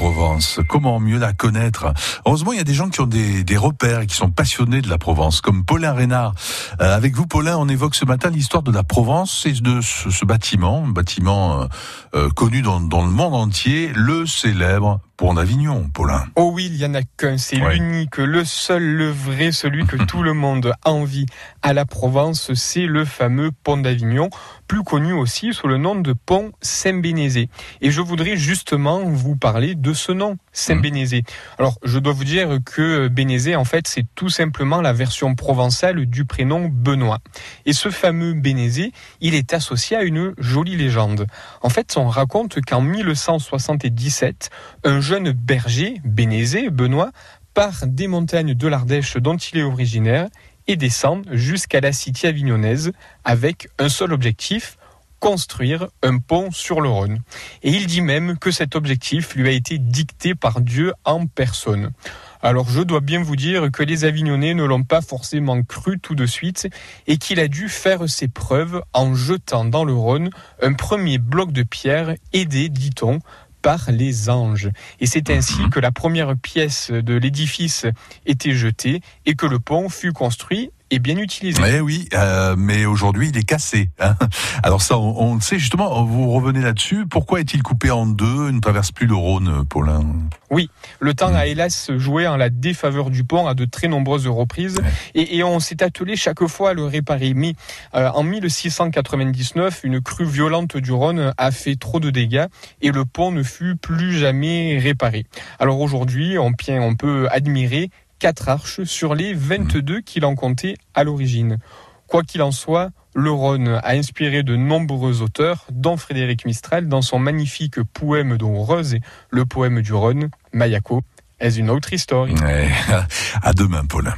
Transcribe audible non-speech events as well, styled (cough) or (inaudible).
Provence. Comment mieux la connaître? Heureusement, il y a des gens qui ont des, repères et qui sont passionnés de la Provence, comme Paulin Reynard. Euh, avec vous, Paulin, on évoque ce matin l'histoire de la Provence et de ce, bâtiment, un bâtiment euh, euh connu dans, le monde entier, le célèbre Pont d'Avignon, Paulin. Oh oui, il y en a qu'un, c'est l'unique, le seul, le vrai, celui que (laughs) tout le monde envie à la Provence, c'est le fameux Pont d'Avignon, plus connu aussi sous le nom de Pont Saint-Bénézé. Et je voudrais justement vous parler de ce nom, Saint-Bénézé. Alors, je dois vous dire que Bénézé, en fait, c'est tout simplement la version provençale du prénom Benoît. Et ce fameux Bénézé, il est associé à une jolie légende. En fait, on raconte qu'en 1177, un jeune berger, Bénézé, Benoît, part des montagnes de l'Ardèche dont il est originaire et descend jusqu'à la cité avignonnaise avec un seul objectif, construire un pont sur le Rhône. Et il dit même que cet objectif lui a été dicté par Dieu en personne. Alors je dois bien vous dire que les Avignonnais ne l'ont pas forcément cru tout de suite et qu'il a dû faire ses preuves en jetant dans le Rhône un premier bloc de pierre aidé, dit-on, par les anges. Et c'est ainsi que la première pièce de l'édifice était jetée et que le pont fut construit et bien utilisé. Eh oui, euh, mais aujourd'hui il est cassé. Hein. Alors ça, on, le sait justement. Vous revenez là-dessus. Pourquoi est-il coupé en deux Il ne traverse plus le Rhône, Paulin? Oui, le temps a hélas joué en la défaveur du pont à de très nombreuses reprises, et, on s'est attelé chaque fois à le réparer. Mais euh, en 1699, une crue violente du Rhône a fait trop de dégâts et le pont ne fut plus jamais réparé. Alors aujourd'hui, on, on peut admirer quatre arches sur les 22 qu'il en comptait à l'origine. Quoi qu'il en soit, le Rhône a inspiré de nombreux auteurs, dont Frédéric Mistral, dans son magnifique poème dont Rose, le poème du Rhône, Mayako, est une autre histoire. (laughs) À demain, Paul.